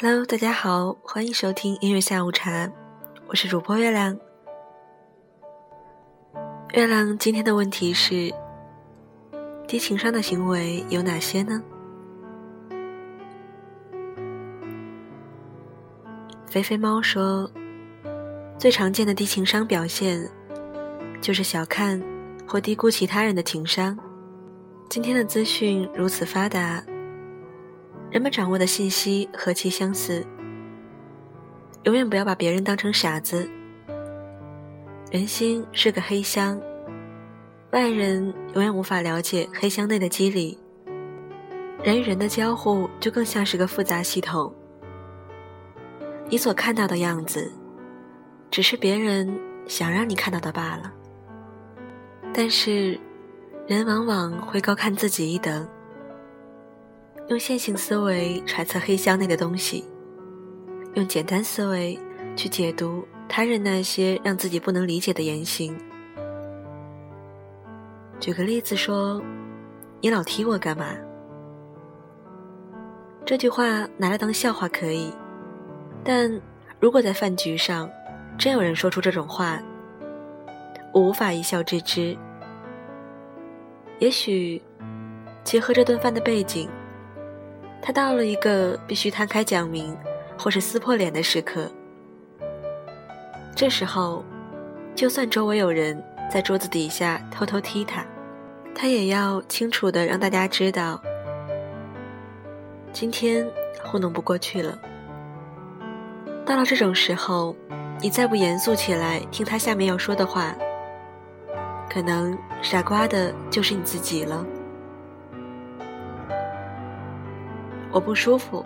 Hello，大家好，欢迎收听音乐下午茶，我是主播月亮。月亮今天的问题是：低情商的行为有哪些呢？肥肥猫说，最常见的低情商表现就是小看或低估其他人的情商。今天的资讯如此发达。人们掌握的信息何其相似，永远不要把别人当成傻子。人心是个黑箱，外人永远无法了解黑箱内的机理。人与人的交互就更像是个复杂系统，你所看到的样子，只是别人想让你看到的罢了。但是，人往往会高看自己一等。用线性思维揣测黑箱内的东西，用简单思维去解读他人那些让自己不能理解的言行。举个例子说：“你老踢我干嘛？”这句话拿来当笑话可以，但如果在饭局上真有人说出这种话，我无法一笑置之。也许结合这顿饭的背景。他到了一个必须摊开讲明，或是撕破脸的时刻。这时候，就算周围有人在桌子底下偷偷踢他，他也要清楚的让大家知道，今天糊弄不过去了。到了这种时候，你再不严肃起来听他下面要说的话，可能傻瓜的就是你自己了。我不舒服，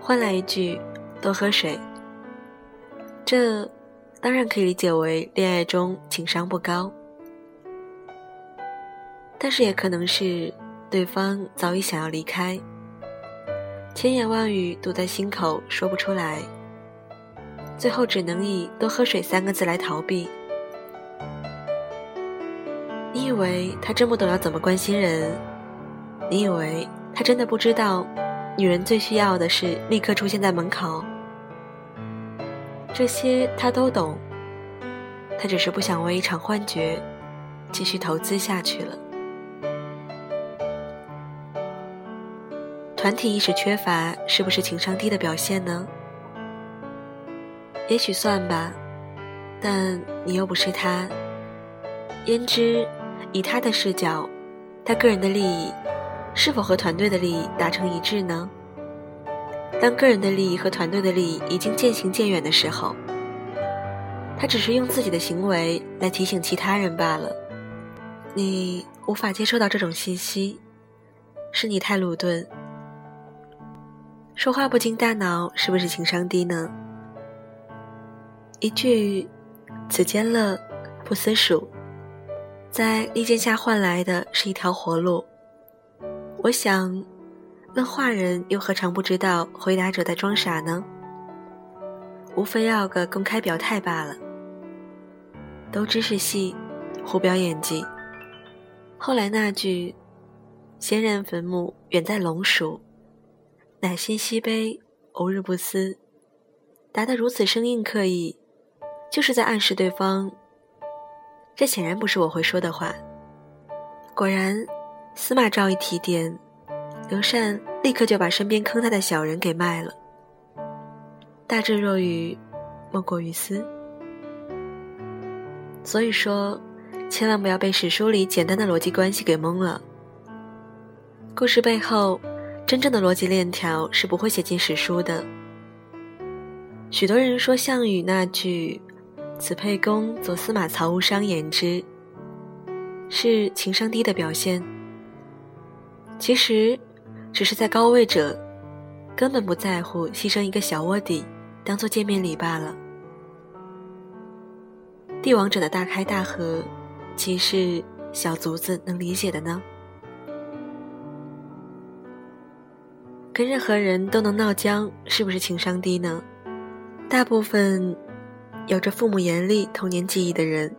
换来一句多喝水。这当然可以理解为恋爱中情商不高，但是也可能是对方早已想要离开，千言万语堵在心口说不出来，最后只能以多喝水三个字来逃避。你以为他真不懂要怎么关心人？你以为他真的不知道？女人最需要的是立刻出现在门口，这些他都懂，他只是不想为一场幻觉继续投资下去了。团体意识缺乏是不是情商低的表现呢？也许算吧，但你又不是他，焉知以他的视角，他个人的利益。是否和团队的利益达成一致呢？当个人的利益和团队的利益已经渐行渐远的时候，他只是用自己的行为来提醒其他人罢了。你无法接受到这种信息，是你太鲁钝。说话不经大脑，是不是情商低呢？一句“此间乐，不思蜀”，在利剑下换来的是一条活路。我想，问话人又何尝不知道回答者在装傻呢？无非要个公开表态罢了。都知是戏，胡表演技。后来那句“先人坟墓远在龙蜀，乃心西悲，偶日不思”，答得如此生硬刻意，就是在暗示对方，这显然不是我会说的话。果然。司马昭一提点，刘禅立刻就把身边坑他的小人给卖了。大智若愚，莫过于斯。所以说，千万不要被史书里简单的逻辑关系给蒙了。故事背后，真正的逻辑链条是不会写进史书的。许多人说项羽那句“此沛公左司马曹无伤言之”，是情商低的表现。其实，只是在高位者根本不在乎牺牲一个小卧底当做见面礼罢了。帝王者的大开大合，岂是小卒子能理解的呢？跟任何人都能闹僵，是不是情商低呢？大部分有着父母严厉童年记忆的人，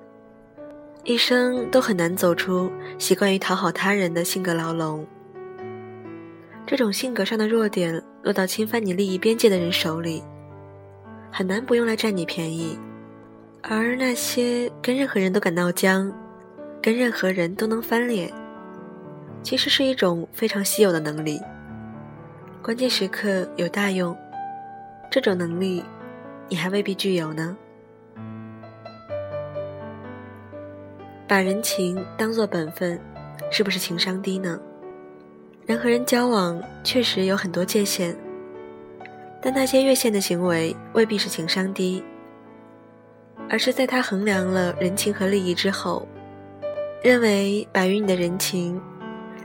一生都很难走出习惯于讨好他人的性格牢笼。这种性格上的弱点落到侵犯你利益边界的人手里，很难不用来占你便宜。而那些跟任何人都敢闹僵，跟任何人都能翻脸，其实是一种非常稀有的能力。关键时刻有大用，这种能力你还未必具有呢。把人情当做本分，是不是情商低呢？人和人交往确实有很多界限，但那些越线的行为未必是情商低，而是在他衡量了人情和利益之后，认为把与你的人情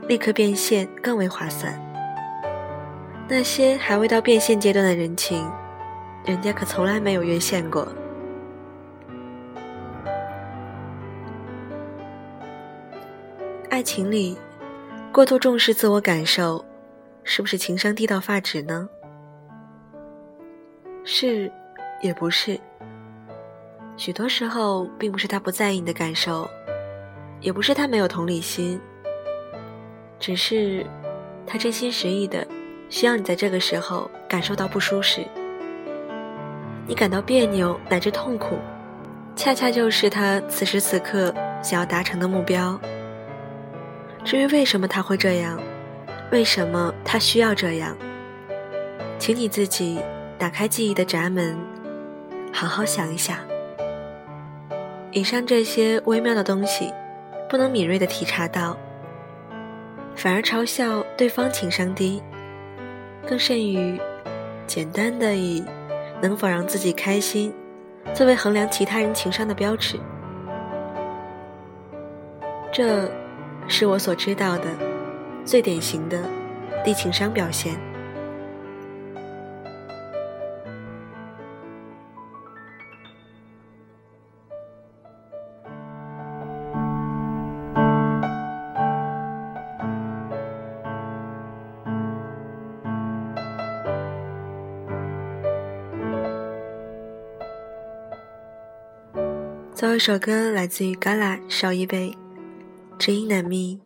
立刻变现更为划算。那些还未到变现阶段的人情，人家可从来没有越线过。爱情里。过度重视自我感受，是不是情商低到发指呢？是，也不是。许多时候，并不是他不在意你的感受，也不是他没有同理心，只是他真心实意的需要你在这个时候感受到不舒适，你感到别扭乃至痛苦，恰恰就是他此时此刻想要达成的目标。至于为什么他会这样，为什么他需要这样，请你自己打开记忆的闸门，好好想一想。以上这些微妙的东西，不能敏锐的体察到，反而嘲笑对方情商低，更甚于简单的以能否让自己开心，作为衡量其他人情商的标尺，这。是我所知道的最典型的低情商表现。最后一首歌来自于 Gala，少一 Trinami.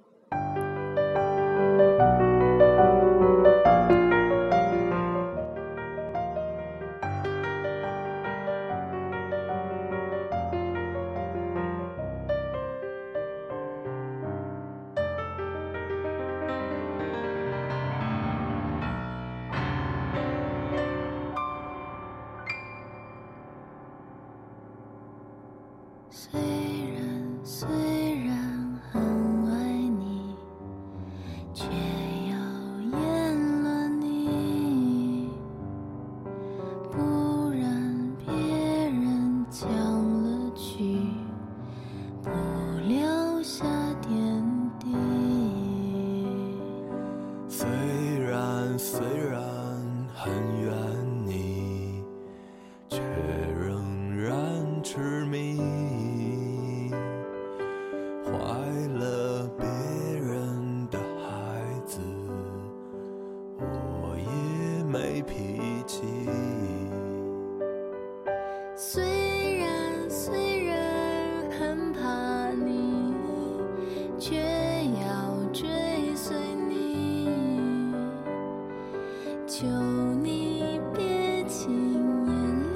Say 记忆虽然虽然很怕你，却要追随你，求你别轻言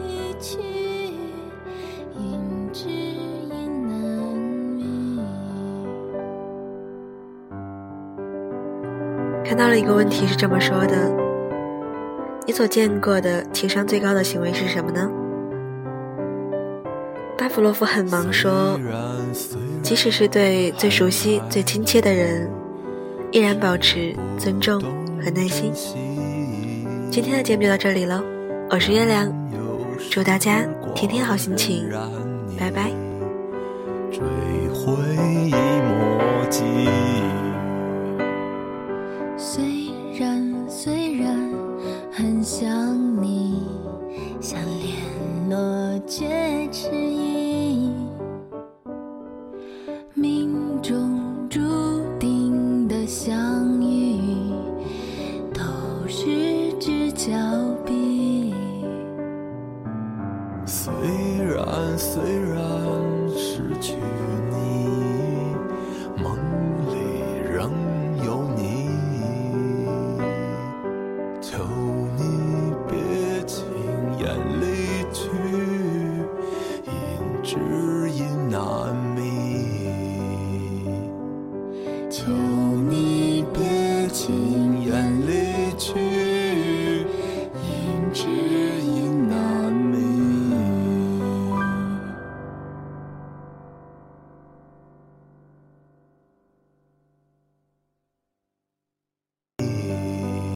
离去，因知音难觅。看到了一个问题是这么说的。你所见过的情商最高的行为是什么呢？巴甫洛夫很忙说，即使是对最熟悉、最亲切的人，依然保持尊重和耐心。今天的节目就到这里了，我是月亮，祝大家天天好心情，拜拜。想你像联络戒指一命中注定的相遇都失之交臂虽然虽然失去你。求你别轻言离去。